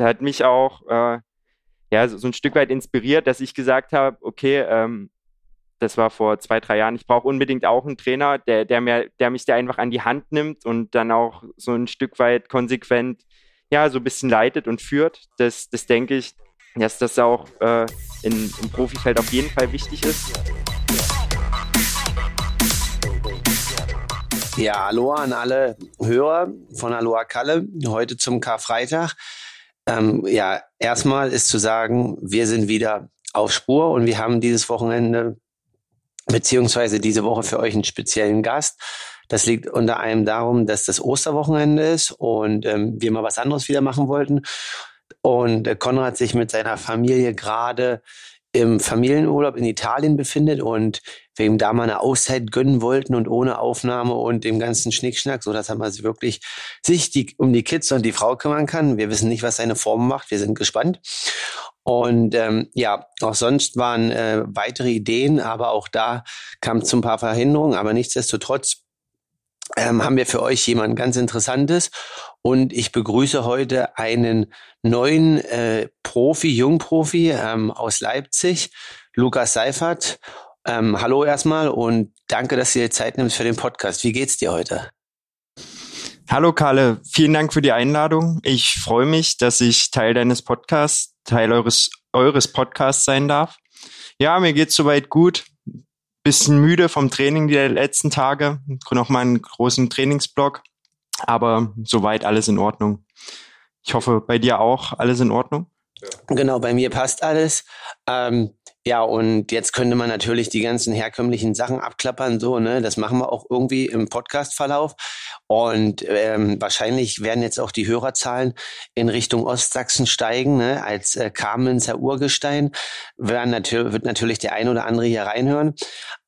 hat mich auch äh, ja, so, so, ein Stück weit inspiriert, dass ich gesagt habe, okay, ähm, das war vor zwei, drei Jahren, ich brauche unbedingt auch einen Trainer, der, der, mir, der mich da einfach an die Hand nimmt und dann auch so ein Stück weit konsequent, ja, so ein bisschen leitet und führt. Das, das denke ich, dass das auch äh, in, im Profifeld auf jeden Fall wichtig ist. Ja, hallo an alle Hörer von Aloha Kalle, heute zum Karfreitag. Ähm, ja, erstmal ist zu sagen, wir sind wieder auf Spur und wir haben dieses Wochenende beziehungsweise diese Woche für euch einen speziellen Gast. Das liegt unter einem darum, dass das Osterwochenende ist und ähm, wir mal was anderes wieder machen wollten. Und äh, Konrad sich mit seiner Familie gerade im Familienurlaub in Italien befindet und wir ihm da mal eine Auszeit gönnen wollten und ohne Aufnahme und dem ganzen Schnickschnack, so dass er mal wirklich sich die, um die Kids und die Frau kümmern kann. Wir wissen nicht, was seine Form macht. Wir sind gespannt. Und ähm, ja, auch sonst waren äh, weitere Ideen, aber auch da kam es zu ein paar Verhinderungen. Aber nichtsdestotrotz ähm, haben wir für euch jemand ganz Interessantes. Und ich begrüße heute einen neuen äh, Profi, Jungprofi ähm, aus Leipzig, Lukas Seifert. Ähm, hallo erstmal und danke, dass du dir Zeit nimmst für den Podcast. Wie geht's dir heute? Hallo Kalle, vielen Dank für die Einladung. Ich freue mich, dass ich Teil deines Podcasts, Teil eures, eures Podcasts sein darf. Ja, mir geht's soweit gut bisschen müde vom Training die letzten Tage. Noch mal einen großen Trainingsblock. Aber soweit alles in Ordnung. Ich hoffe, bei dir auch alles in Ordnung. Genau, bei mir passt alles. Ähm, ja, und jetzt könnte man natürlich die ganzen herkömmlichen Sachen abklappern, so, ne? Das machen wir auch irgendwie im Podcast-Verlauf. Und ähm, wahrscheinlich werden jetzt auch die Hörerzahlen in Richtung Ostsachsen steigen, ne? Als äh, Kamenzer Urgestein werden natürlich, wird natürlich der ein oder andere hier reinhören.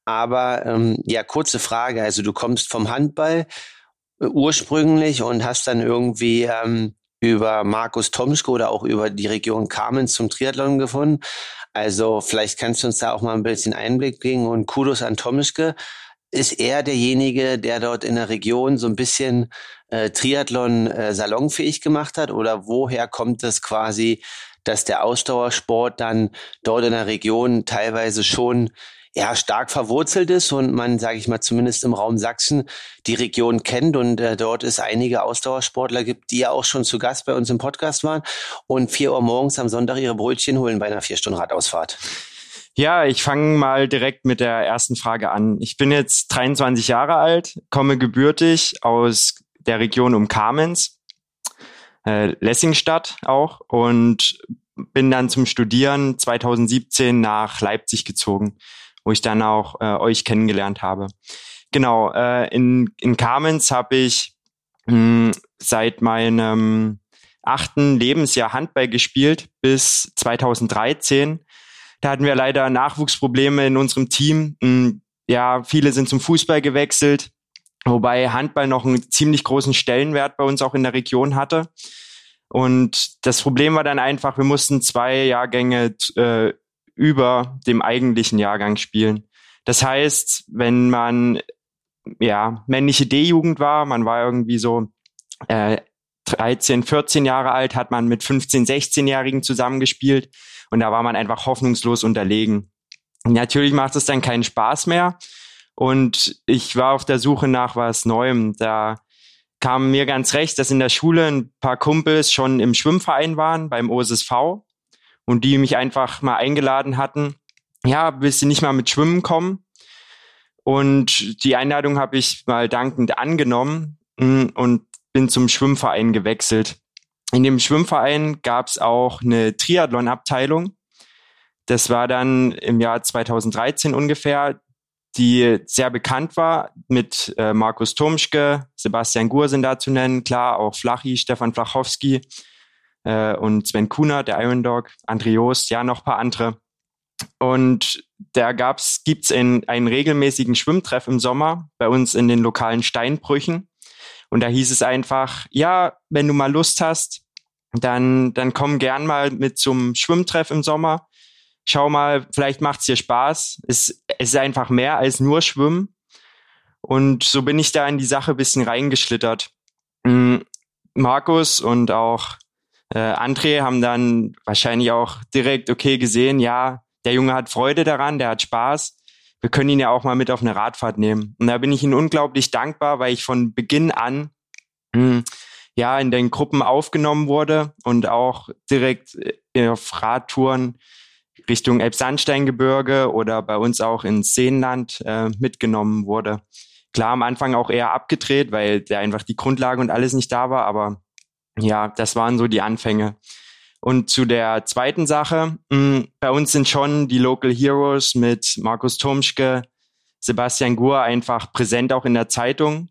Aber ähm, ja, kurze Frage. Also du kommst vom Handball äh, ursprünglich und hast dann irgendwie ähm, über Markus Tomsko oder auch über die Region Kamenz zum Triathlon gefunden. Also vielleicht kannst du uns da auch mal ein bisschen Einblick geben und Kudos an Tomske. Ist er derjenige, der dort in der Region so ein bisschen äh, Triathlon äh, salonfähig gemacht hat? Oder woher kommt es quasi, dass der Ausdauersport dann dort in der Region teilweise schon ja stark verwurzelt ist und man, sage ich mal, zumindest im Raum Sachsen die Region kennt und äh, dort es einige Ausdauersportler gibt, die ja auch schon zu Gast bei uns im Podcast waren und vier Uhr morgens am Sonntag ihre Brötchen holen bei einer vier Stunden Radausfahrt. Ja, ich fange mal direkt mit der ersten Frage an. Ich bin jetzt 23 Jahre alt, komme gebürtig aus der Region um Kamenz, äh, Lessingstadt auch und bin dann zum Studieren 2017 nach Leipzig gezogen wo ich dann auch äh, euch kennengelernt habe. Genau, äh, in, in Kamenz habe ich mh, hm, seit meinem achten Lebensjahr Handball gespielt bis 2013. Da hatten wir leider Nachwuchsprobleme in unserem Team. Hm, ja, viele sind zum Fußball gewechselt, wobei Handball noch einen ziemlich großen Stellenwert bei uns auch in der Region hatte. Und das Problem war dann einfach, wir mussten zwei Jahrgänge äh, über dem eigentlichen Jahrgang spielen. Das heißt, wenn man ja männliche D-Jugend war, man war irgendwie so äh, 13, 14 Jahre alt, hat man mit 15, 16-Jährigen zusammengespielt und da war man einfach hoffnungslos unterlegen. Natürlich macht es dann keinen Spaß mehr und ich war auf der Suche nach was Neuem. Da kam mir ganz recht, dass in der Schule ein paar Kumpels schon im Schwimmverein waren, beim OSSV und die mich einfach mal eingeladen hatten, ja, willst du nicht mal mit Schwimmen kommen? Und die Einladung habe ich mal dankend angenommen mm, und bin zum Schwimmverein gewechselt. In dem Schwimmverein gab es auch eine Triathlon-Abteilung. Das war dann im Jahr 2013 ungefähr, die sehr bekannt war mit äh, Markus Tomschke, Sebastian Gur sind da zu nennen, klar, auch Flachi, Stefan Flachowski äh, und Sven Kuna, der Iron Dog, Andrios, ja, noch paar andere. Und da gab's, gibt's in, einen regelmäßigen Schwimmtreff im Sommer bei uns in den lokalen Steinbrüchen. Und da hieß es einfach, ja, wenn du mal Lust hast, dann, dann komm gern mal mit zum Schwimmtreff im Sommer. Schau mal, vielleicht macht's dir Spaß. Es, es ist einfach mehr als nur Schwimmen. Und so bin ich da in die Sache bisschen reingeschlittert. Hm, Markus und auch Äh, André haben dann wahrscheinlich auch direkt, okay, gesehen, ja, der Junge hat Freude daran, der hat Spaß. Wir können ihn ja auch mal mit auf eine Radfahrt nehmen. Und da bin ich ihm unglaublich dankbar, weil ich von Beginn an hm, ja in den Gruppen aufgenommen wurde und auch direkt äh, auf Radtouren Richtung Elbsandsteingebirge oder bei uns auch ins Seenland äh, mitgenommen wurde. Klar, am Anfang auch eher abgedreht, weil da einfach die Grundlage und alles nicht da war, aber ja, das waren so die Anfänge. Und zu der zweiten Sache, mh, hm, bei uns sind schon die Local Heroes mit Markus Tomschke, Sebastian Gur einfach präsent auch in der Zeitung.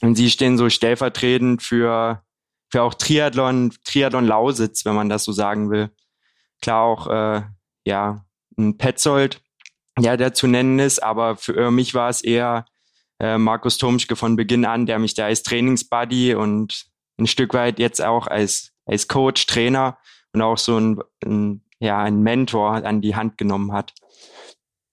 Und sie stehen so stellvertretend für, für auch Triathlon, Triathlon Lausitz, wenn man das so sagen will. Klar auch, äh, ja, ein Petzold, ja, der zu nennen ist, aber für mich war es eher äh, Markus Tomschke von Beginn an, der mich da als Trainingsbuddy und ein Stück weit jetzt auch als, als Coach, Trainer und auch so ein, ein ja, ein Mentor an die Hand genommen hat.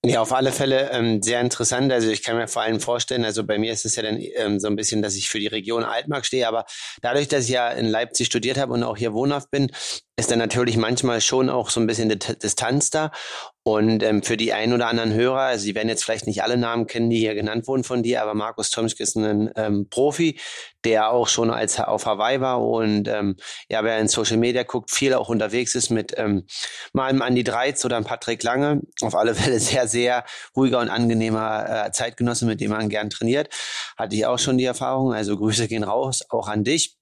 Ja, auf alle Fälle ähm, sehr interessant. Also ich kann mir vor allem vorstellen, also bei mir ist es ja dann ähm, so ein bisschen, dass ich für die Region Altmark stehe, aber dadurch, dass ich ja in Leipzig studiert habe und auch hier wohnhaft bin, ist dann natürlich manchmal schon auch so ein bisschen Distanz da. Und ähm, für die ein oder anderen Hörer, also Sie werden jetzt vielleicht nicht alle Namen kennen, die hier genannt wurden von dir, aber Markus Tomschke ist ein ähm, Profi, der auch schon als auf Hawaii war und ähm, ja, wer in Social Media guckt, viel auch unterwegs ist mit ähm, mal einem Andi Dreiz oder einem Patrick Lange. Auf alle Fälle sehr, sehr ruhiger und angenehmer äh, Zeitgenosse, mit dem man gern trainiert. Hatte ich auch schon die Erfahrung. Also Grüße gehen raus, auch an dich.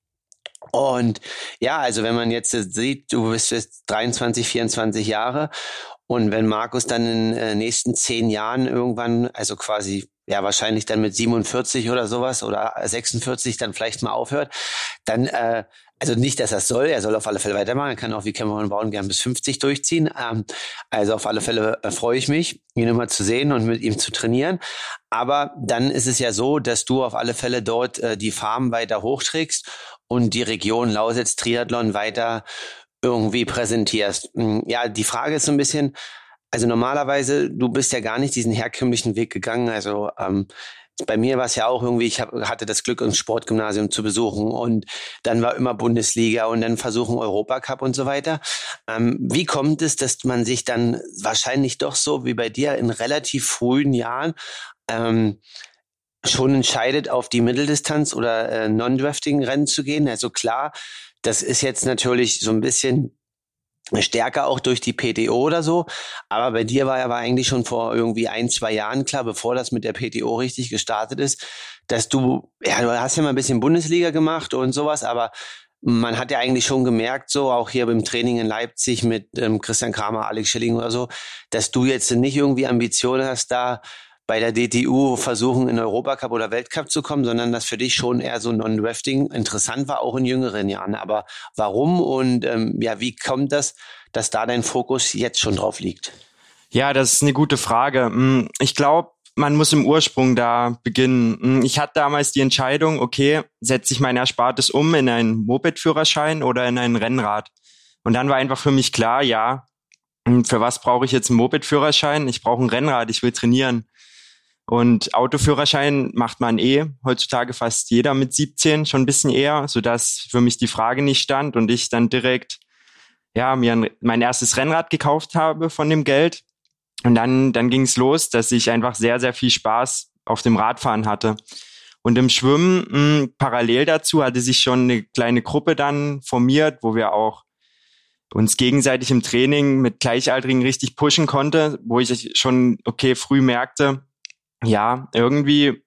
Und ja, also wenn man jetzt sieht, du bist jetzt 23, 24 Jahre und wenn Markus dann in den äh, nächsten zehn Jahren irgendwann, also quasi ja wahrscheinlich dann mit 47 oder sowas oder 46 dann vielleicht mal aufhört, dann äh, also nicht, dass er soll, er soll auf alle Fälle weitermachen, er kann auch wie Cameron Brown gern bis 50 durchziehen. Ähm, also auf alle Fälle äh, freue ich mich, ihn immer zu sehen und mit ihm zu trainieren. Aber dann ist es ja so, dass du auf alle Fälle dort äh, die Farm weiter hochträgst und die Region Lausitz Triathlon weiter irgendwie präsentierst. Hm, ja, die Frage ist so ein bisschen, also normalerweise, du bist ja gar nicht diesen herkömmlichen Weg gegangen. Also ähm, bei mir war es ja auch irgendwie, ich hab, hatte das Glück, ein Sportgymnasium zu besuchen und dann war immer Bundesliga und dann versuchen Europacup und so weiter. Ähm, wie kommt es, dass man sich dann wahrscheinlich doch so wie bei dir in relativ frühen Jahren ähm, schon entscheidet, auf die Mitteldistanz oder äh, Non-Drafting-Rennen zu gehen? Also klar, das ist jetzt natürlich so ein bisschen stärker auch durch die PTO oder so. Aber bei dir war ja war eigentlich schon vor irgendwie ein, zwei Jahren klar, bevor das mit der PTO richtig gestartet ist, dass du, ja, du hast ja mal ein bisschen Bundesliga gemacht und sowas, aber man hat ja eigentlich schon gemerkt, so auch hier beim Training in Leipzig mit ähm, Christian Kramer, Alex Schilling oder so, dass du jetzt nicht irgendwie Ambitionen hast, da bei der DTU versuchen, in Europacup oder Weltcup zu kommen, sondern dass für dich schon eher so Non-Drafting interessant war, auch in jüngeren Jahren. Aber warum und ähm, ja, wie kommt das, dass da dein Fokus jetzt schon drauf liegt? Ja, das ist eine gute Frage. Hm, ich glaube, man muss im Ursprung da beginnen. Hm, ich hatte damals die Entscheidung, okay, setze ich mein Erspartes um in einen Moped-Führerschein oder in ein Rennrad? Und dann war einfach für mich klar, ja, hm, für was brauche ich jetzt einen Moped-Führerschein? Ich brauche ein Rennrad, ich will trainieren. Und Autoführerschein macht man eh heutzutage fast jeder mit 17, schon ein bisschen eher, sodass für mich die Frage nicht stand und ich dann direkt ja mir ein, mein erstes Rennrad gekauft habe von dem Geld. Und dann, dann ging es los, dass ich einfach sehr, sehr viel Spaß auf dem Radfahren hatte. Und im Schwimmen mh, hm, parallel dazu hatte sich schon eine kleine Gruppe dann formiert, wo wir auch uns gegenseitig im Training mit Gleichaltrigen richtig pushen konnte, wo ich schon okay früh merkte, ja, irgendwie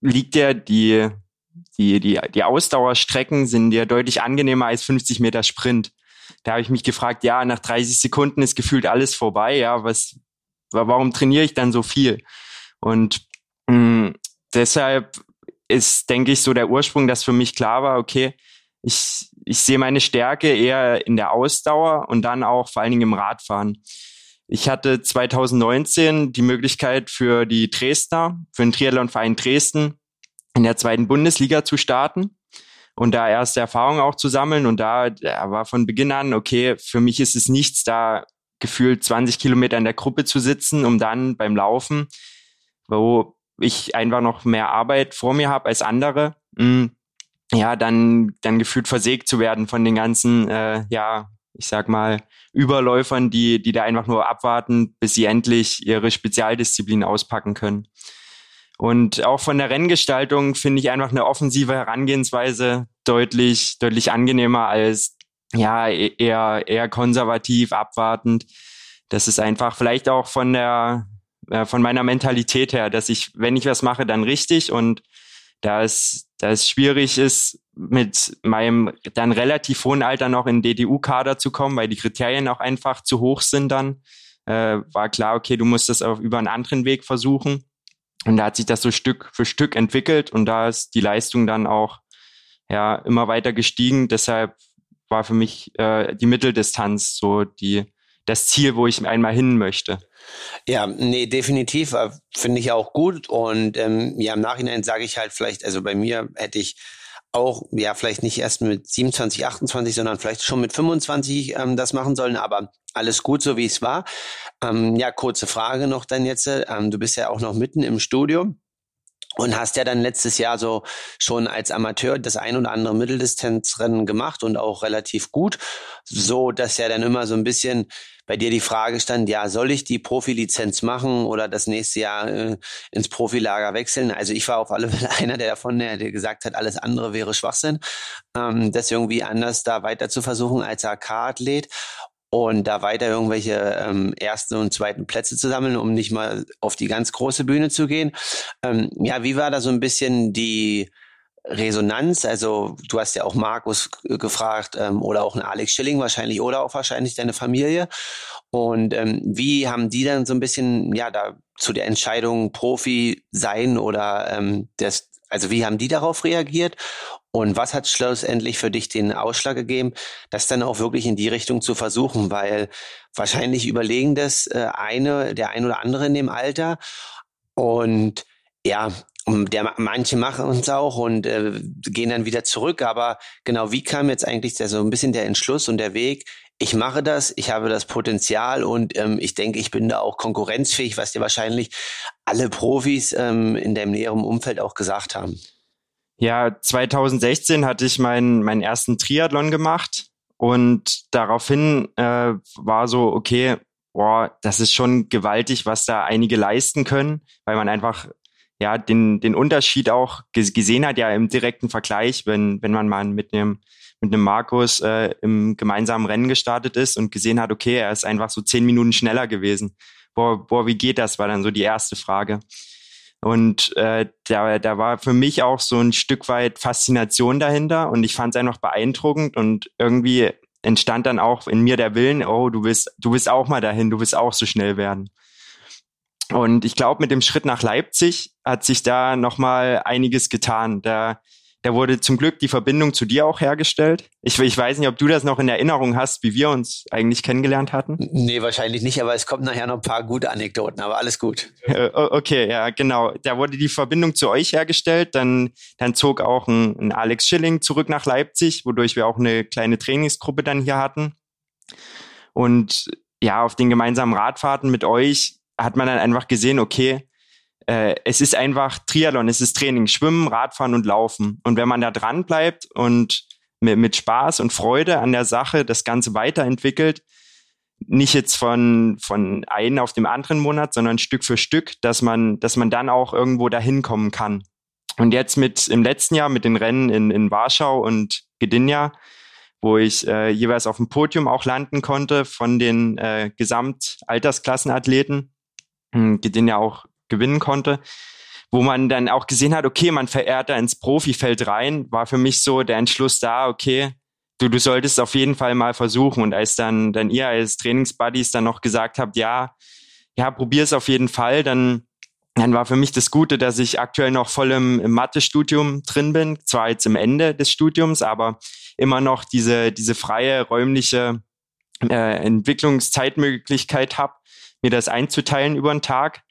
liegt ja die, die, die, die Ausdauerstrecken sind ja deutlich angenehmer als 50 Meter Sprint. Da habe ich mich gefragt, ja, nach 30 Sekunden ist gefühlt alles vorbei, ja, was, warum trainiere ich dann so viel? Und mh, mm, deshalb ist, denke ich, so der Ursprung, dass für mich klar war, okay, ich, ich sehe meine Stärke eher in der Ausdauer und dann auch vor allen Dingen im Radfahren. Ich hatte 2019 die Möglichkeit für die Dresdner, für den Triathlonverein Dresden in der zweiten Bundesliga zu starten und da erste Erfahrungen auch zu sammeln. Und da, war von Beginn an, okay, für mich ist es nichts, da gefühlt 20 Kilometer in der Gruppe zu sitzen, um dann beim Laufen, wo ich einfach noch mehr Arbeit vor mir habe als andere, mh, ja, dann, dann gefühlt versägt zu werden von den ganzen, äh, ja, ich sag mal, Überläufern, die, die da einfach nur abwarten, bis sie endlich ihre Spezialdisziplin auspacken können. Und auch von der Renngestaltung finde ich einfach eine offensive Herangehensweise deutlich, deutlich angenehmer als ja e-, eher, eher konservativ, abwartend. Das ist einfach vielleicht auch von der, äh, von meiner Mentalität her, dass ich, wenn ich was mache, dann richtig und da es, da es schwierig ist, mit meinem dann relativ hohen Alter noch in DDU-Kader zu kommen, weil die Kriterien auch einfach zu hoch sind dann, äh, war klar, okay, du musst das auch über einen anderen Weg versuchen. Und da hat sich das so Stück für Stück entwickelt und da ist die Leistung dann auch ja immer weiter gestiegen. Deshalb war für mich äh, die Mitteldistanz so die das Ziel, wo ich einmal hin möchte. Ja, nee, definitiv äh, finde ich auch gut und ähm, ja im Nachhinein sage ich halt vielleicht, also bei mir hätte ich auch, ja, vielleicht nicht erst mit 27, 28, sondern vielleicht schon mit 25 ähm, das machen sollen, aber alles gut, so wie es war. Ähm, ja, kurze Frage noch dann jetzt. Ähm, du bist ja auch noch mitten im Studium und hast ja dann letztes Jahr so schon als Amateur das ein oder andere Mitteldistanzrennen gemacht und auch relativ gut, so dass ja dann immer so ein bisschen bei dir die Frage stand, ja, soll ich die Profilizenz machen oder das nächste Jahr äh, ins Profilager wechseln? Also ich war auf alle Fälle einer der davon, der, der gesagt hat, alles andere wäre Schwachsinn, ähm, das irgendwie anders da weiter zu versuchen als AK-Athlet und da weiter irgendwelche ähm, ersten und zweiten Plätze zu sammeln, um nicht mal auf die ganz große Bühne zu gehen. Ähm, ja, wie war da so ein bisschen die Resonanz? Also du hast ja auch Markus gefragt ähm, oder auch einen Alex Schilling wahrscheinlich oder auch wahrscheinlich deine Familie. Und ähm, wie haben die dann so ein bisschen ja da zu der Entscheidung Profi sein oder ähm, das also wie haben die darauf reagiert? Und was hat schlussendlich für dich den Ausschlag gegeben, das dann auch wirklich in die Richtung zu versuchen? Weil wahrscheinlich überlegen das äh, eine, der ein oder andere in dem Alter. Und ja, der, manche machen es auch und äh, gehen dann wieder zurück. Aber genau, wie kam jetzt eigentlich der, so ein bisschen der Entschluss und der Weg? Ich mache das, ich habe das Potenzial und ähm, ich denke, ich bin da auch konkurrenzfähig, was dir wahrscheinlich alle Profis ähm, in deinem näheren Umfeld auch gesagt haben. Ja, 2016 hatte ich meinen, meinen ersten Triathlon gemacht und daraufhin äh, war so, okay, boah, das ist schon gewaltig, was da einige leisten können, weil man einfach ja den, den Unterschied auch gesehen hat, ja im direkten Vergleich, wenn, wenn man mal mit einem mit einem Markus äh, im gemeinsamen Rennen gestartet ist und gesehen hat, okay, er ist einfach so zehn Minuten schneller gewesen. Boah, boah, wie geht das? War dann so die erste Frage. Und äh, da, da war für mich auch so ein Stück weit Faszination dahinter und ich fand es einfach beeindruckend und irgendwie entstand dann auch in mir der Willen, oh, du willst, du willst auch mal dahin, du willst auch so schnell werden. Und ich glaube, mit dem Schritt nach Leipzig hat sich da nochmal einiges getan. Da da wurde zum Glück die Verbindung zu dir auch hergestellt. Ich, ich weiß nicht, ob du das noch in Erinnerung hast, wie wir uns eigentlich kennengelernt hatten. Nee, wahrscheinlich nicht, aber es kommt nachher noch ein paar gute Anekdoten, aber alles gut. Äh, okay, ja, genau. Da wurde die Verbindung zu euch hergestellt. Dann, dann zog auch ein, ein Alex Schilling zurück nach Leipzig, wodurch wir auch eine kleine Trainingsgruppe dann hier hatten. Und ja, auf den gemeinsamen Radfahrten mit euch hat man dann einfach gesehen, okay, äh, es ist einfach Triathlon, es ist Training, Schwimmen, Radfahren und Laufen. Und wenn man da dran bleibt und mit, mit Spaß und Freude an der Sache das Ganze weiterentwickelt, nicht jetzt von, von einem auf dem anderen Monat, sondern Stück für Stück, dass man, dass man dann auch irgendwo dahin kommen kann. Und jetzt mit im letzten Jahr mit den Rennen in, in Warschau und Gdynia, wo ich äh, jeweils auf dem Podium auch landen konnte von den äh, Gesamtaltersklassenathleten. Hm, Gdynia auch gewinnen konnte, wo man dann auch gesehen hat, okay, man verehrt da ins Profifeld rein, war für mich so der Entschluss da, okay, du, du solltest auf jeden Fall mal versuchen. Und als dann, dann ihr als Trainingsbuddies dann noch gesagt habt, ja, ja, probier es auf jeden Fall, dann, dann war für mich das Gute, dass ich aktuell noch voll im, im Mathe-Studium drin bin, zwar jetzt im Ende des Studiums, aber immer noch diese, diese freie räumliche äh, Entwicklungszeitmöglichkeit habe, mir das einzuteilen über den Tag.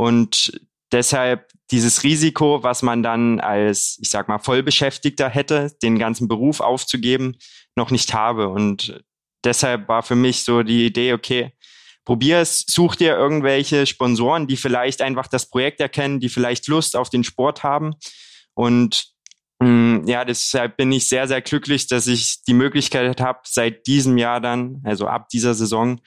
Und deshalb dieses Risiko, was man dann als, ich sag mal, Vollbeschäftigter hätte, den ganzen Beruf aufzugeben, noch nicht habe. Und deshalb war für mich so die Idee, okay, probier es, such dir irgendwelche Sponsoren, die vielleicht einfach das Projekt erkennen, die vielleicht Lust auf den Sport haben. Und Mm, ja, deshalb bin ich sehr, sehr glücklich, dass ich die Möglichkeit habe, seit diesem Jahr dann, also ab dieser Saison,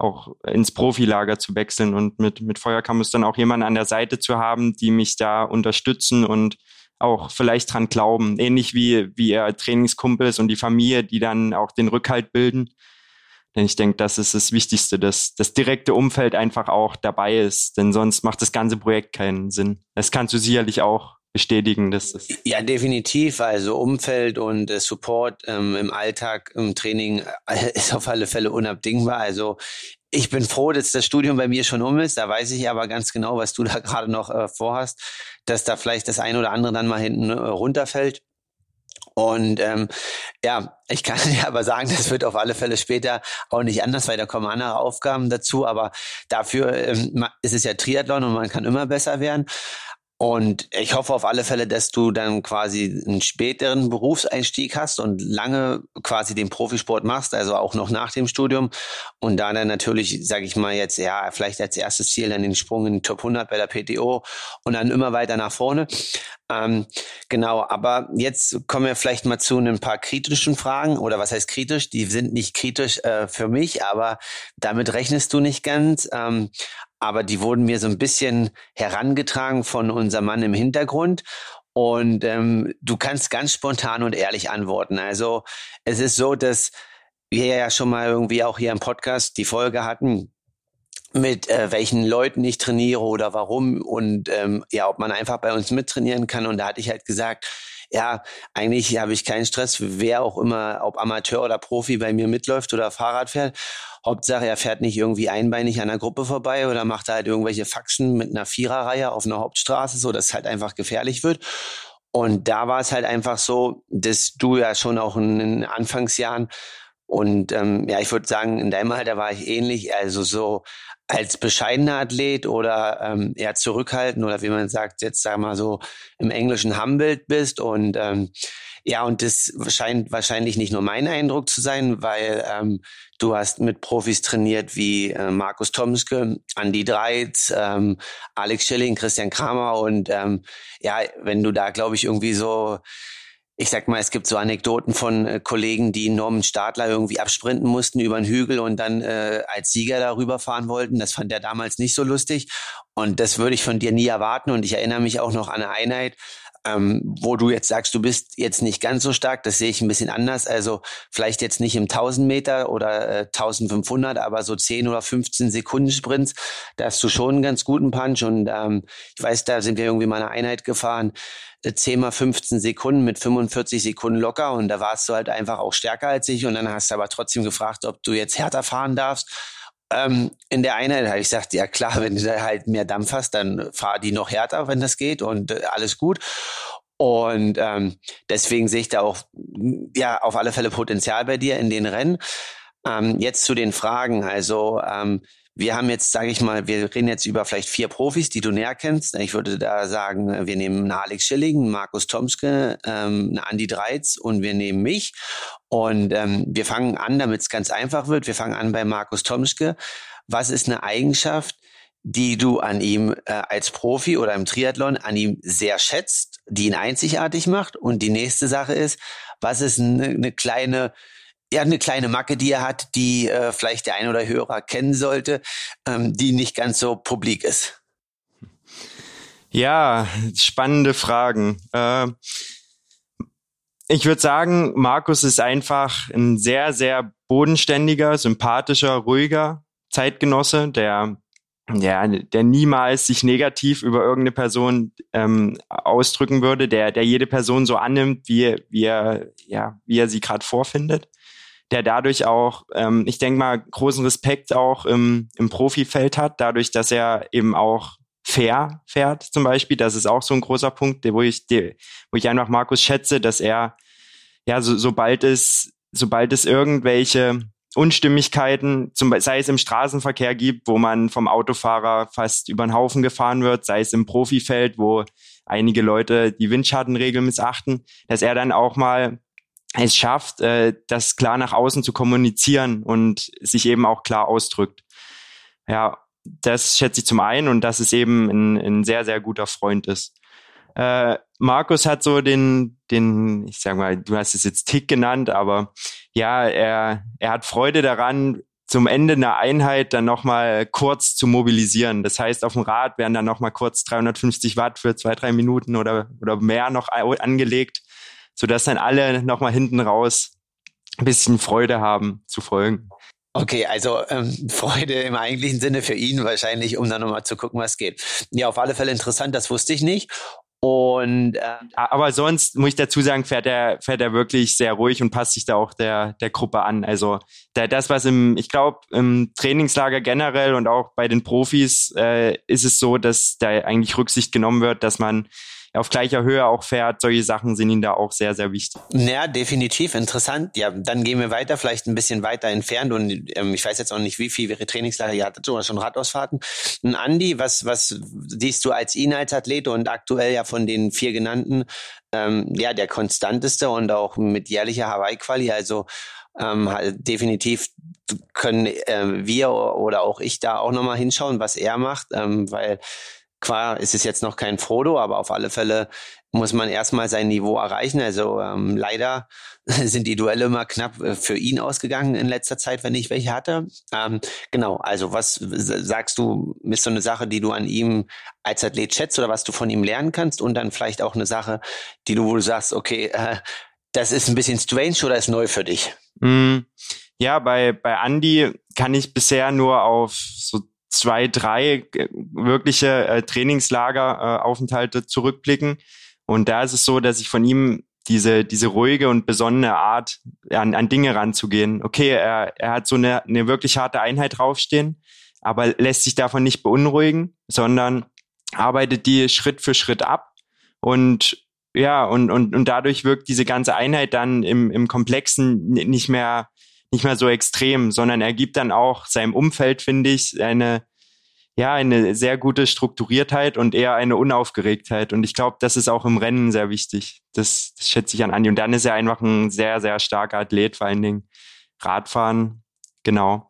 auch ins Profilager zu wechseln und mit, mit Feuercampus dann auch jemanden an der Seite zu haben, die mich da unterstützen und auch vielleicht dran glauben. Ähnlich wie, wie ihr Trainingskumpels und die Familie, die dann auch den Rückhalt bilden. Denn ich denke, das ist das Wichtigste, dass das direkte Umfeld einfach auch dabei ist. Denn sonst macht das ganze Projekt keinen Sinn. Das kannst du sicherlich auch bestätigen, dass das ja definitiv. Also Umfeld und äh, Support ähm, im Alltag, im Training äh, ist auf alle Fälle unabdingbar. Also ich bin froh, dass das Studium bei mir schon um ist. Da weiß ich aber ganz genau, was du da gerade noch äh, vorhast, dass da vielleicht das ein oder andere dann mal hinten äh, runterfällt. Und ähm, ja, ich kann dir aber sagen, das wird auf alle Fälle später auch nicht anders, weil da kommen andere Aufgaben dazu. Aber dafür ähm, ist es ja Triathlon und man kann immer besser werden. Und ich hoffe auf alle Fälle, dass du dann quasi einen späteren Berufseinstieg hast und lange quasi den Profisport machst, also auch noch nach dem Studium. Und da dann natürlich, sage ich mal jetzt, ja, vielleicht als erstes Ziel dann den Sprung in den Top 100 bei der PTO und dann immer weiter nach vorne. Ähm, genau, aber jetzt kommen wir vielleicht mal zu ein paar kritischen Fragen. Oder was heißt kritisch? Die sind nicht kritisch äh, für mich, aber damit rechnest du nicht ganz. Ähm, aber die wurden mir so ein bisschen herangetragen von unserem Mann im Hintergrund. Und ähm, du kannst ganz spontan und ehrlich antworten. Also es ist so, dass wir ja schon mal irgendwie auch hier im Podcast die Folge hatten, mit äh, welchen Leuten ich trainiere oder warum und ähm, ja, ob man einfach bei uns mittrainieren kann. Und da hatte ich halt gesagt, ja, eigentlich habe ich keinen Stress, wer auch immer, ob Amateur oder Profi bei mir mitläuft oder Fahrrad fährt. Hauptsache, er fährt nicht irgendwie einbeinig an der Gruppe vorbei oder macht halt irgendwelche Faxen mit einer Viererreihe auf einer Hauptstraße, so dass es halt einfach gefährlich wird. Und da war es halt einfach so, dass du ja schon auch in den Anfangsjahren und ähm, ja, ich würde sagen, in deinem Alter war ich ähnlich, also so als bescheidener Athlet oder ähm, eher zurückhaltend oder wie man sagt, jetzt sag mal so im Englischen humbled bist und ähm, ja, und das scheint wahrscheinlich nicht nur mein Eindruck zu sein, weil ähm, du hast mit Profis trainiert wie äh, Markus Tomske, Andy Dreiz, ähm, Alex Schilling, Christian Kramer und ähm, ja, wenn du da, glaube ich, irgendwie so ich sag mal, es gibt so Anekdoten von äh, Kollegen, die Norman Stadler irgendwie absprinten mussten über einen Hügel und dann äh, als Sieger darüber fahren wollten. Das fand er damals nicht so lustig. Und das würde ich von dir nie erwarten. Und ich erinnere mich auch noch an eine Einheit, ähm, wo du jetzt sagst, du bist jetzt nicht ganz so stark, das sehe ich ein bisschen anders. Also vielleicht jetzt nicht im 1000 Meter oder äh, 1500, aber so 10 oder 15 Sekunden Sprints, da hast du schon einen ganz guten Punch. Und ähm, ich weiß, da sind wir irgendwie mal eine Einheit gefahren, 10 mal 15 Sekunden mit 45 Sekunden locker. Und da warst du halt einfach auch stärker als ich. Und dann hast du aber trotzdem gefragt, ob du jetzt härter fahren darfst. Ähm, in der Einheit habe ich gesagt, ja klar, wenn du da halt mehr Dampf hast, dann fahr die noch härter, wenn das geht und äh, alles gut. Und ähm, deswegen sehe ich da auch ja auf alle Fälle Potenzial bei dir in den Rennen. Ähm, jetzt zu den Fragen. Also ähm, wir haben jetzt, sage ich mal, wir reden jetzt über vielleicht vier Profis, die du näher kennst. Ich würde da sagen, wir nehmen einen Alex Schilling, einen Markus Tomske, ähm, einen Andi Dreiz und wir nehmen mich. Und ähm, wir fangen an, damit es ganz einfach wird. Wir fangen an bei Markus Tomske. Was ist eine Eigenschaft, die du an ihm äh, als Profi oder im Triathlon an ihm sehr schätzt, die ihn einzigartig macht? Und die nächste Sache ist, was ist eine, eine kleine ja eine kleine Macke, die er hat, die äh, vielleicht der ein oder Hörer kennen sollte, ähm, die nicht ganz so publik ist? Ja, spannende Fragen. Äh, ich würde sagen, Markus ist einfach ein sehr, sehr bodenständiger, sympathischer, ruhiger Zeitgenosse, der der, der niemals sich negativ über irgendeine Person ähm, ausdrücken würde, der, der jede Person so annimmt, wie, wie er, ja, wie er sie gerade vorfindet der dadurch auch, ähm, ich denke mal, großen Respekt auch im, im Profifeld hat, dadurch, dass er eben auch fair fährt zum Beispiel. Das ist auch so ein großer Punkt, wo ich, wo ich einfach Markus schätze, dass er, ja, so, sobald es, sobald es irgendwelche Unstimmigkeiten, zum, sei es im Straßenverkehr gibt, wo man vom Autofahrer fast über den Haufen gefahren wird, sei es im Profifeld, wo einige Leute die Windschattenregel missachten, dass er dann auch mal es schafft, äh, das klar nach außen zu kommunizieren und sich eben auch klar ausdrückt. Ja, das schätze ich zum einen und dass es eben ein, ein sehr, sehr guter Freund ist. Äh, Markus hat so den, den, ich sag mal, du hast es jetzt Tick genannt, aber ja, er, er hat Freude daran, zum Ende einer Einheit dann nochmal kurz zu mobilisieren. Das heißt, auf dem Rad werden dann nochmal kurz 350 Watt für zwei, drei Minuten oder, oder mehr noch angelegt, sodass dann alle nochmal hinten raus ein bisschen Freude haben zu folgen. Okay, also ähm, Freude im eigentlichen Sinne für ihn wahrscheinlich, um dann nochmal zu gucken, was geht. Ja, auf alle Fälle interessant, das wusste ich nicht. Und äh, aber sonst muss ich dazu sagen, fährt er fährt er wirklich sehr ruhig und passt sich da auch der der Gruppe an. Also da, das was im ich glaube im Trainingslager generell und auch bei den Profis äh, ist es so, dass da eigentlich Rücksicht genommen wird, dass man auf gleicher Höhe auch fährt. Solche Sachen sind ihnen da auch sehr, sehr wichtig. Ja, definitiv interessant. Ja, dann gehen wir weiter, vielleicht ein bisschen weiter entfernt und ähm, ich weiß jetzt auch nicht, wie viel ihre Trainingslager ihr hattet, oder schon Radausfahrten. Ein Andi, was, was siehst du als ihn als Athlet und aktuell ja von den vier genannten, ähm, ja, der konstanteste und auch mit jährlicher Hawaii-Quali, also ähm, definitiv können äh, wir oder auch ich da auch nochmal hinschauen, was er macht, ähm, weil Klar ist es jetzt noch kein Frodo, aber auf alle Fälle muss man erstmal sein Niveau erreichen. Also ähm, leider sind die Duelle immer knapp äh, für ihn ausgegangen in letzter Zeit, wenn ich welche hatte. Ähm, genau, also was sagst du, ist so eine Sache, die du an ihm als Athlet schätzt oder was du von ihm lernen kannst und dann vielleicht auch eine Sache, die du, wo sagst, okay, äh, das ist ein bisschen strange oder ist neu für dich? Mm, ja, bei, bei Andy kann ich bisher nur auf so zwei, drei äh, wirkliche äh, Trainingslageraufenthalte äh, zurückblicken. Und da ist es so, dass ich von ihm diese, diese ruhige und besonnene Art an, an Dinge ranzugehen. Okay, er, er hat so eine, eine wirklich harte Einheit draufstehen, aber lässt sich davon nicht beunruhigen, sondern arbeitet die Schritt für Schritt ab und ja, und, und, und dadurch wirkt diese ganze Einheit dann im, im Komplexen nicht mehr nicht mehr so extrem, sondern er gibt dann auch seinem Umfeld, finde ich, eine, ja, eine sehr gute Strukturiertheit und eher eine Unaufgeregtheit. Und ich glaube, das ist auch im Rennen sehr wichtig. Das, das schätze ich an Andi. Und dann ist er einfach ein sehr, sehr starker Athlet, vor allen Dingen Radfahren. Genau.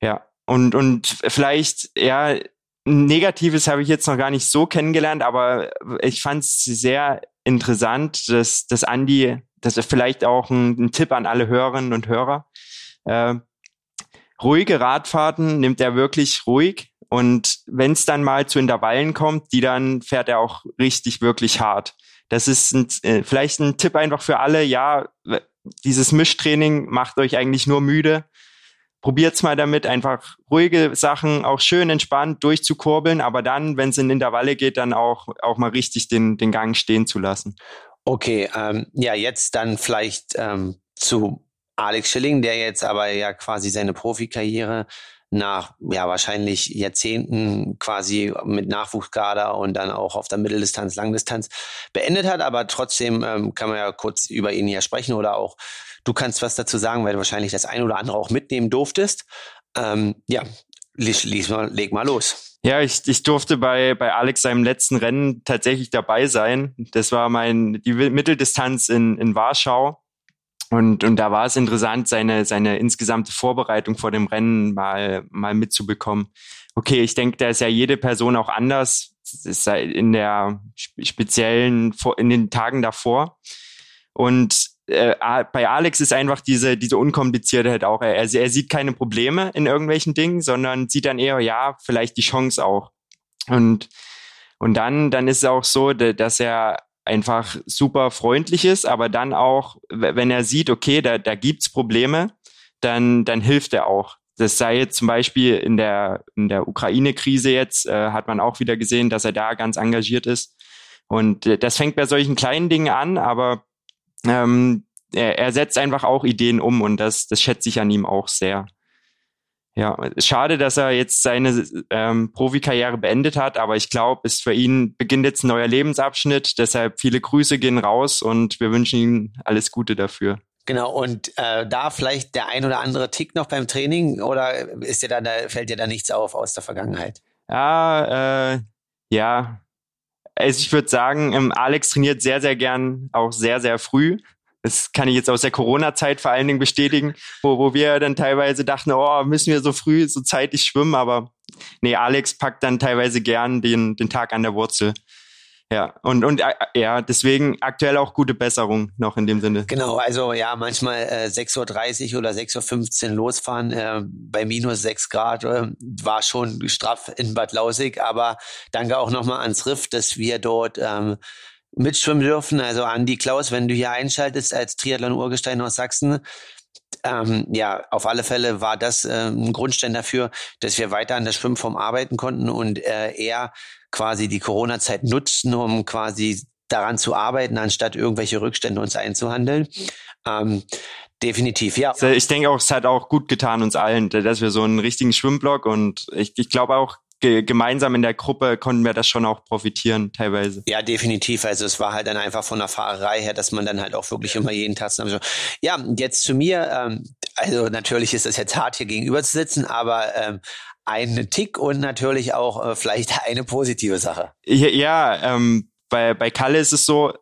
Ja. Und, und vielleicht, ja, Negatives habe ich jetzt noch gar nicht so kennengelernt, aber ich fand es sehr interessant, dass, dass Andi, das ist vielleicht auch ein, ein Tipp an alle Hörerinnen und Hörer, äh, ruhige Radfahrten nimmt er wirklich ruhig. Und wenn es dann mal zu Intervallen kommt, die dann fährt er auch richtig, wirklich hart. Das ist ein, äh, vielleicht ein Tipp einfach für alle. Ja, dieses Mischtraining macht euch eigentlich nur müde. Probiert's mal damit, einfach ruhige Sachen auch schön entspannt durchzukurbeln, aber dann, wenn es in Intervalle geht, dann auch, auch mal richtig den, den Gang stehen zu lassen. Okay, ähm, ja, jetzt dann vielleicht ähm, zu Alex Schilling, der jetzt aber ja quasi seine Profikarriere nach ja wahrscheinlich Jahrzehnten quasi mit Nachwuchskader und dann auch auf der Mitteldistanz, Langdistanz beendet hat. Aber trotzdem ähm, kann man ja kurz über ihn hier sprechen oder auch du kannst was dazu sagen, weil du wahrscheinlich das ein oder andere auch mitnehmen durftest. Ähm, ja, leg, leg, mal, leg mal los. Ja, ich, ich durfte bei, bei Alex seinem letzten Rennen tatsächlich dabei sein. Das war mein, die Mitteldistanz in, in Warschau. Und, und da war es interessant, seine, seine insgesamte Vorbereitung vor dem Rennen mal, mal mitzubekommen. Okay, ich denke, da ist ja jede Person auch anders, ist in der speziellen, in den Tagen davor. Und äh, bei Alex ist einfach diese, diese Unkompliziertheit auch. Er, er sieht keine Probleme in irgendwelchen Dingen, sondern sieht dann eher, ja, vielleicht die Chance auch. Und, und dann, dann ist es auch so, dass er einfach super freundlich ist, aber dann auch, wenn er sieht, okay, da, da gibt's Probleme, dann, dann hilft er auch. Das sei jetzt zum Beispiel in der, in der Ukraine-Krise jetzt, äh, hat man auch wieder gesehen, dass er da ganz engagiert ist. Und äh, das fängt bei solchen kleinen Dingen an, aber ähm, er, er setzt einfach auch Ideen um und das, das schätze ich an ihm auch sehr. Ja, schade, dass er jetzt seine ähm, Profikarriere beendet hat, aber ich glaube, es für ihn beginnt jetzt ein neuer Lebensabschnitt. Deshalb viele Grüße gehen raus und wir wünschen ihm alles Gute dafür. Genau, und äh, da vielleicht der ein oder andere Tick noch beim Training oder ist dir da, da fällt dir da nichts auf aus der Vergangenheit? Ja, äh, ja. Also ich würde sagen, ähm, Alex trainiert sehr, sehr gern, auch sehr, sehr früh. Das kann ich jetzt aus der Corona-Zeit vor allen Dingen bestätigen, wo, wo wir dann teilweise dachten, oh, müssen wir so früh, so zeitig schwimmen, aber nee, Alex packt dann teilweise gern den, den Tag an der Wurzel. Ja, und, und äh, ja, deswegen aktuell auch gute Besserung noch in dem Sinne. Genau, also ja, manchmal äh, 6.30 Uhr oder 6.15 Uhr losfahren äh, bei minus 6 Grad äh, war schon straff in Bad Lausig, aber danke auch nochmal ans Riff, dass wir dort ähm, mitschwimmen dürfen. Also Andi Klaus, wenn du hier einschaltest als Triathlon-Urgestein aus Sachsen, ähm, ja, auf alle Fälle war das äh, ein Grundstein dafür, dass wir weiter an der Schwimmform arbeiten konnten und äh, er quasi die Corona-Zeit nutzen, um quasi daran zu arbeiten, anstatt irgendwelche Rückstände uns einzuhandeln. Ähm, definitiv, ja. Ich denke auch, es hat auch gut getan uns allen, dass wir so einen richtigen Schwimmblock und ich, ich glaube auch, ge gemeinsam in der Gruppe konnten wir das schon auch profitieren teilweise. Ja, definitiv. Also es war halt dann einfach von der Fahrerei her, dass man dann halt auch wirklich immer jeden Tag so. Ja, jetzt zu mir. Ähm, also natürlich ist das jetzt hart hier gegenüber zu sitzen, aber ähm, ein Tick und natürlich auch äh, vielleicht eine positive Sache. Ja, ja ähm, bei, bei Kalle ist es so,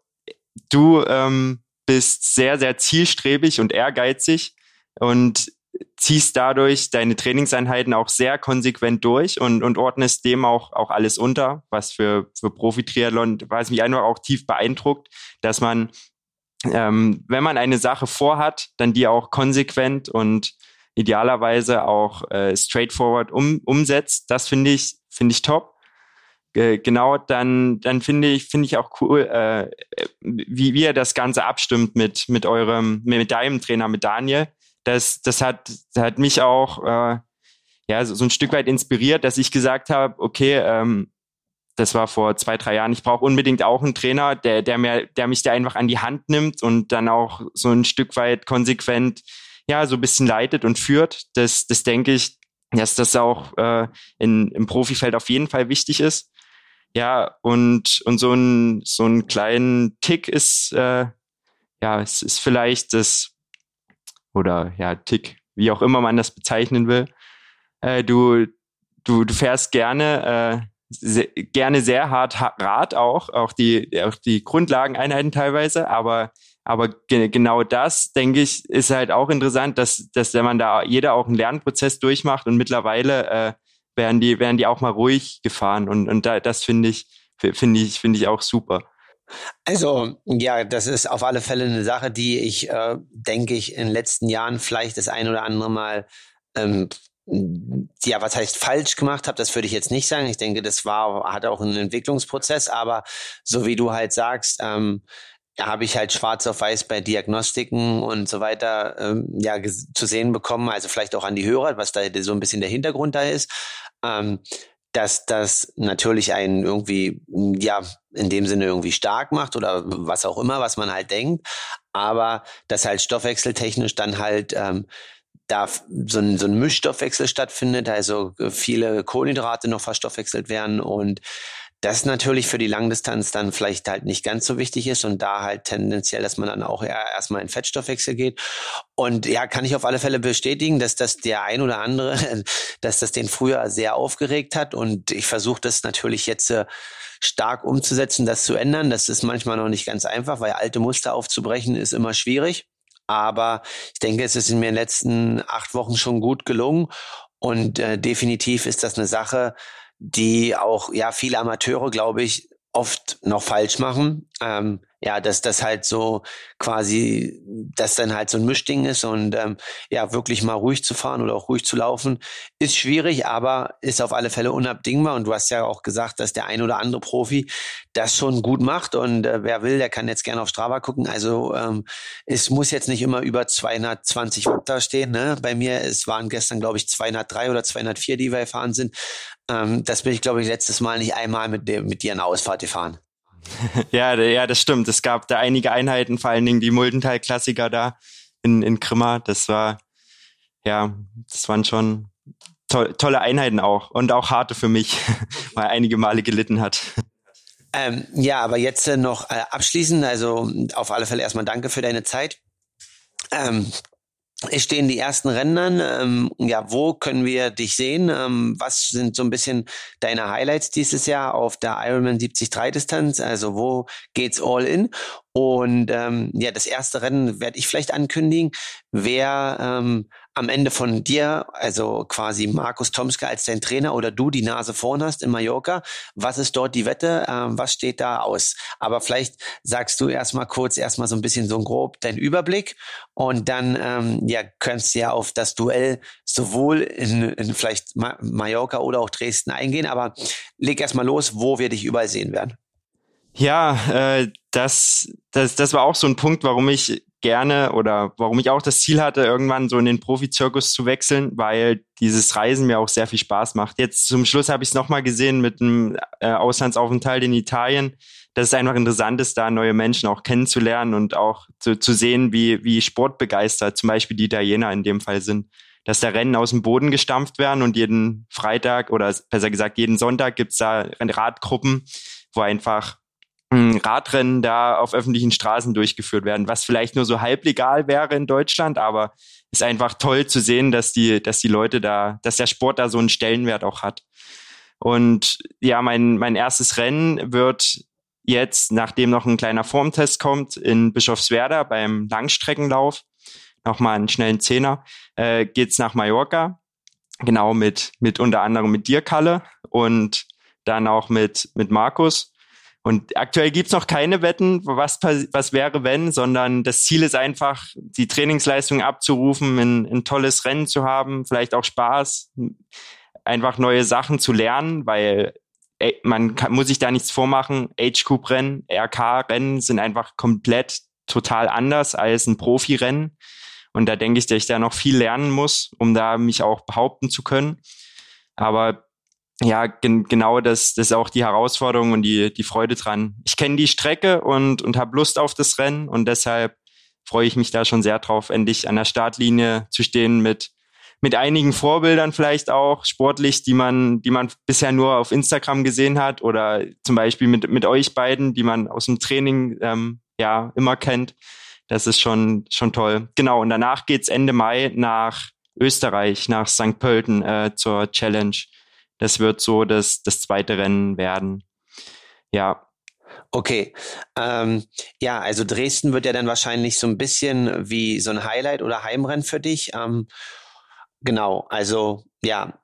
du ähm, bist sehr, sehr zielstrebig und ehrgeizig und ziehst dadurch deine Trainingseinheiten auch sehr konsequent durch und, und ordnest dem auch, auch alles unter, was für, für Profi-Triathlon, was mich einfach auch tief beeindruckt, dass man, ähm, wenn man eine Sache vorhat, dann die auch konsequent und idealerweise auch äh, straightforward um, umsetzt. Das finde ich, finde ich top. Äh, genau, dann, dann finde ich, finde ich auch cool, äh, wie, wie ihr das Ganze abstimmt mit, mit eurem, mit deinem Trainer, mit Daniel das, das hat, hat mich auch äh, ja, so, so ein Stück weit inspiriert, dass ich gesagt habe, okay, ähm, das war vor zwei, drei Jahren, ich brauche unbedingt auch einen Trainer, der, der, mir, der mich da einfach an die Hand nimmt und dann auch so ein Stück weit konsequent, ja, so ein bisschen leitet und führt. Das, das denke ich, dass das auch äh, in, im Profifeld auf jeden Fall wichtig ist. Ja, und, und so ein, so ein kleinen Tick ist, äh, ja, es ist vielleicht das oder ja, Tick, wie auch immer man das bezeichnen will. Äh, du, du, du fährst gerne, äh, sehr, gerne sehr hart Rad auch, auch die, auch die Grundlageneinheiten teilweise, aber aber ge genau das, denke ich, ist halt auch interessant, dass, dass wenn man da jeder auch einen Lernprozess durchmacht und mittlerweile äh, werden die, werden die auch mal ruhig gefahren und, und da, das finde ich, finde ich, finde ich auch super. Also ja, das ist auf alle Fälle eine Sache, die ich, äh, denke ich, in den letzten Jahren vielleicht das ein oder andere Mal ähm, ja, was heißt falsch gemacht habe, das würde ich jetzt nicht sagen. Ich denke, das war, hat auch einen Entwicklungsprozess, aber so wie du halt sagst, ähm, habe ich halt schwarz auf weiß bei Diagnostiken und so weiter ähm, ja zu sehen bekommen, also vielleicht auch an die Hörer, was da so ein bisschen der Hintergrund da ist. Ähm, dass das natürlich einen irgendwie, ja, in dem Sinne irgendwie stark macht oder was auch immer, was man halt denkt. Aber dass halt stoffwechseltechnisch dann halt ähm, da so ein, so ein Mischstoffwechsel stattfindet, also viele Kohlenhydrate noch verstoffwechselt werden und das natürlich für die Langdistanz dann vielleicht halt nicht ganz so wichtig ist und da halt tendenziell, dass man dann auch eher erstmal in Fettstoffwechsel geht. Und ja, kann ich auf alle Fälle bestätigen, dass das der ein oder andere, dass das den früher sehr aufgeregt hat und ich versuche das natürlich jetzt äh, stark umzusetzen, das zu ändern. Das ist manchmal noch nicht ganz einfach, weil alte Muster aufzubrechen ist immer schwierig. Aber ich denke, es ist in mir in den letzten acht Wochen schon gut gelungen. Und äh, definitiv ist das eine Sache, die auch ja viele Amateure, glaube ich, oft noch falsch machen. Ähm, ja, dass das halt so quasi, dass dann halt so ein Mischding ist und ähm, ja, wirklich mal ruhig zu fahren oder auch ruhig zu laufen, ist schwierig, aber ist auf alle Fälle unabdingbar. Und du hast ja auch gesagt, dass der ein oder andere Profi das schon gut macht und äh, wer will, der kann jetzt gerne auf Strava gucken. Also ähm, es muss jetzt nicht immer über 220 Watt da stehen. Ne? Bei mir, es waren gestern, glaube ich, 203 oder 204, die wir gefahren sind. Ähm, das bin ich, glaube ich, letztes Mal nicht einmal mit, mit dir in Ausfahrt gefahren. Ja, ja, das stimmt. Es gab da einige Einheiten, vor allen Dingen die Muldental-Klassiker da in, in Grimma. Das war, ja, das waren schon to tolle Einheiten auch und auch harte für mich, weil einige Male gelitten hat. Ähm, ja, aber jetzt äh, noch äh, abschließend, also auf alle Fälle erstmal danke für deine Zeit. Ähm, stehen die ersten Rennen. Ähm, ja, wo können wir dich sehen? Ähm, was sind so ein bisschen deine Highlights dieses Jahr auf der Ironman 73 Distanz? Also wo geht's all in? Und ähm, ja, das erste Rennen werde ich vielleicht ankündigen. Wer ähm, am Ende von dir, also quasi Markus Tomske als dein Trainer oder du die Nase vorn hast in Mallorca, was ist dort die Wette? Ähm, was steht da aus? Aber vielleicht sagst du erstmal kurz, erstmal so ein bisschen so grob deinen Überblick und dann ähm, ja, könntest du ja auf das Duell sowohl in, in vielleicht Mallorca oder auch Dresden eingehen. Aber leg erstmal los, wo wir dich überall sehen werden. Ja, äh, das, das, das war auch so ein Punkt, warum ich gerne oder warum ich auch das Ziel hatte, irgendwann so in den Profizirkus zu wechseln, weil dieses Reisen mir auch sehr viel Spaß macht. Jetzt zum Schluss habe ich es nochmal gesehen mit einem äh, Auslandsaufenthalt in Italien, dass es einfach interessant ist, da neue Menschen auch kennenzulernen und auch zu, zu sehen, wie, wie sportbegeistert zum Beispiel die Italiener in dem Fall sind. Dass da Rennen aus dem Boden gestampft werden und jeden Freitag oder besser gesagt jeden Sonntag gibt's da Radgruppen, wo einfach Radrennen da auf öffentlichen Straßen durchgeführt werden, was vielleicht nur so halblegal wäre in Deutschland, aber ist einfach toll zu sehen, dass die, dass die Leute da, dass der Sport da so einen Stellenwert auch hat. Und ja, mein, mein erstes Rennen wird jetzt, nachdem noch ein kleiner Formtest kommt, in Bischofswerda beim Langstreckenlauf, nochmal einen schnellen Zehner, äh, geht's nach Mallorca. Genau mit, mit unter anderem mit dir, Kalle, und dann auch mit, mit Markus. Und aktuell gibt's noch keine Wetten, was, was wäre, wenn, sondern das Ziel ist einfach, die Trainingsleistung abzurufen, ein, ein tolles Rennen zu haben, vielleicht auch Spaß, einfach neue Sachen zu lernen, weil ey, man kann, muss sich da nichts vormachen. Age-Group-Rennen, RK-Rennen sind einfach komplett total anders als ein Profi-Rennen. Und da denke ich, dass ich da noch viel lernen muss, um da mich auch behaupten zu können. Aber ja, gen genau das, das ist auch die Herausforderung und die, die Freude dran. Ich kenne die Strecke und, und habe Lust auf das Rennen und deshalb freue ich mich da schon sehr drauf, endlich an der Startlinie zu stehen mit, mit einigen Vorbildern vielleicht auch sportlich, die man, die man bisher nur auf Instagram gesehen hat oder zum Beispiel mit, mit euch beiden, die man aus dem Training ähm, ja immer kennt. Das ist schon, schon toll. Genau, und danach geht's Ende Mai nach Österreich, nach St. Pölten äh, zur Challenge. Das wird so das, das zweite Rennen werden. Ja. Okay. Ähm, ja, also Dresden wird ja dann wahrscheinlich so ein bisschen wie so ein Highlight oder Heimrennen für dich. Ähm, genau, also ja,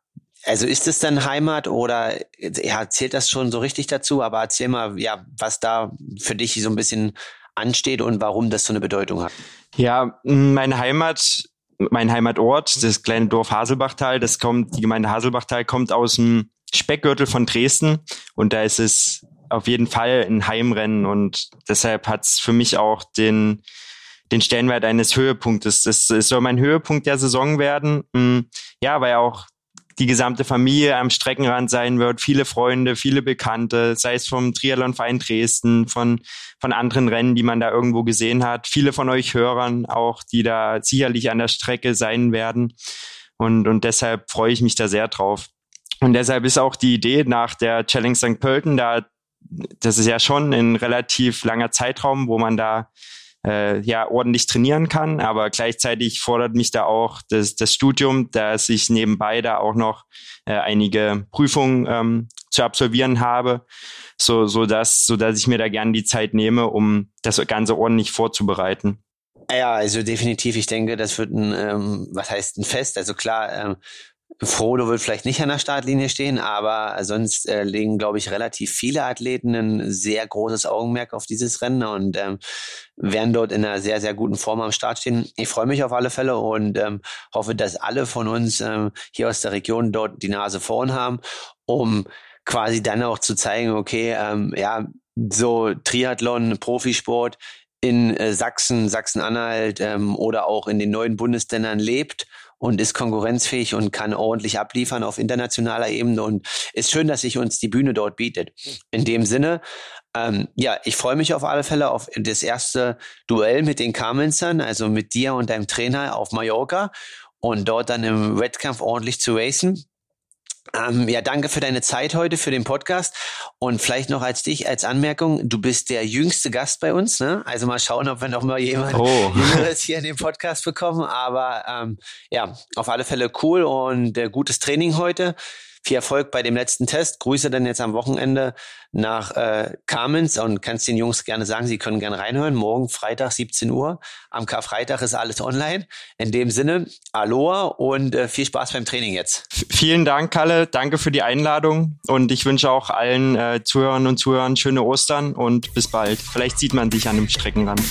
also ist es dann Heimat oder ja, zählt das schon so richtig dazu? Aber erzähl mal, ja, was da für dich so ein bisschen ansteht und warum das so eine Bedeutung hat. Ja, meine Heimat mein Heimatort, das kleine Dorf Haselbachtal, das kommt, die Gemeinde Haselbachtal kommt aus dem Speckgürtel von Dresden und da ist es auf jeden Fall ein Heimrennen und deshalb hat es für mich auch den, den Stellenwert eines Höhepunktes. Das, das soll mein Höhepunkt der Saison werden. Hm, ja, weil auch die gesamte Familie am Streckenrand sein wird, viele Freunde, viele Bekannte, sei es vom Triathlonverein Dresden, von, von anderen Rennen, die man da irgendwo gesehen hat, viele von euch Hörern auch, die da sicherlich an der Strecke sein werden. Und, und deshalb freue ich mich da sehr drauf. Und deshalb ist auch die Idee nach der Challenge St. Pölten, da, das ist ja schon ein relativ langer Zeitraum, wo man da äh, ja ordentlich trainieren kann, aber gleichzeitig fordert mich da auch das, das Studium, dass ich nebenbei da auch noch äh, einige Prüfungen ähm, zu absolvieren habe, so so dass so dass ich mir da gerne die Zeit nehme, um das Ganze ordentlich vorzubereiten. Ja, also definitiv. Ich denke, das wird ein, ähm, was heißt ein Fest? Also klar, ähm, Frodo wird vielleicht nicht an der Startlinie stehen, aber sonst äh, legen, glaube ich, relativ viele Athleten ein sehr großes Augenmerk auf dieses Rennen und ähm, werden dort in einer sehr, sehr guten Form am Start stehen. Ich freue mich auf alle Fälle und ähm, hoffe, dass alle von uns ähm, hier aus der Region dort die Nase vorn haben, um quasi dann auch zu zeigen, okay, ähm, ja, so Triathlon, Profisport in äh, Sachsen, Sachsen-Anhalt ähm, oder auch in den neuen Bundesländern lebt und ist konkurrenzfähig und kann ordentlich abliefern auf internationaler Ebene und ist schön, dass sich uns die Bühne dort bietet. In dem Sinne, ähm, ja, ich freue mich auf alle Fälle auf das erste Duell mit den Carmensern, also mit dir und deinem Trainer auf Mallorca und dort dann im Wettkampf ordentlich zu racen. Ähm, ja, danke für deine Zeit heute, für den Podcast. Und vielleicht noch als dich, als Anmerkung, du bist der jüngste Gast bei uns. Ne? Also mal schauen, ob wir noch mal jemand oh. Jüngeres hier in den Podcast bekommen. Aber ähm, ja, auf alle Fälle cool und äh, gutes Training heute. Viel Erfolg bei dem letzten Test. Grüße dann jetzt am Wochenende nach äh, Kamenz und kannst den Jungs gerne sagen, sie können gerne reinhören. Morgen Freitag 17 Uhr. Am Karfreitag ist alles online. In dem Sinne, Aloha und äh, viel Spaß beim Training jetzt. Vielen Dank, Kalle. Danke für die Einladung und ich wünsche auch allen äh, Zuhörern und Zuhörern schöne Ostern und bis bald. Vielleicht sieht man dich an dem Streckenrand.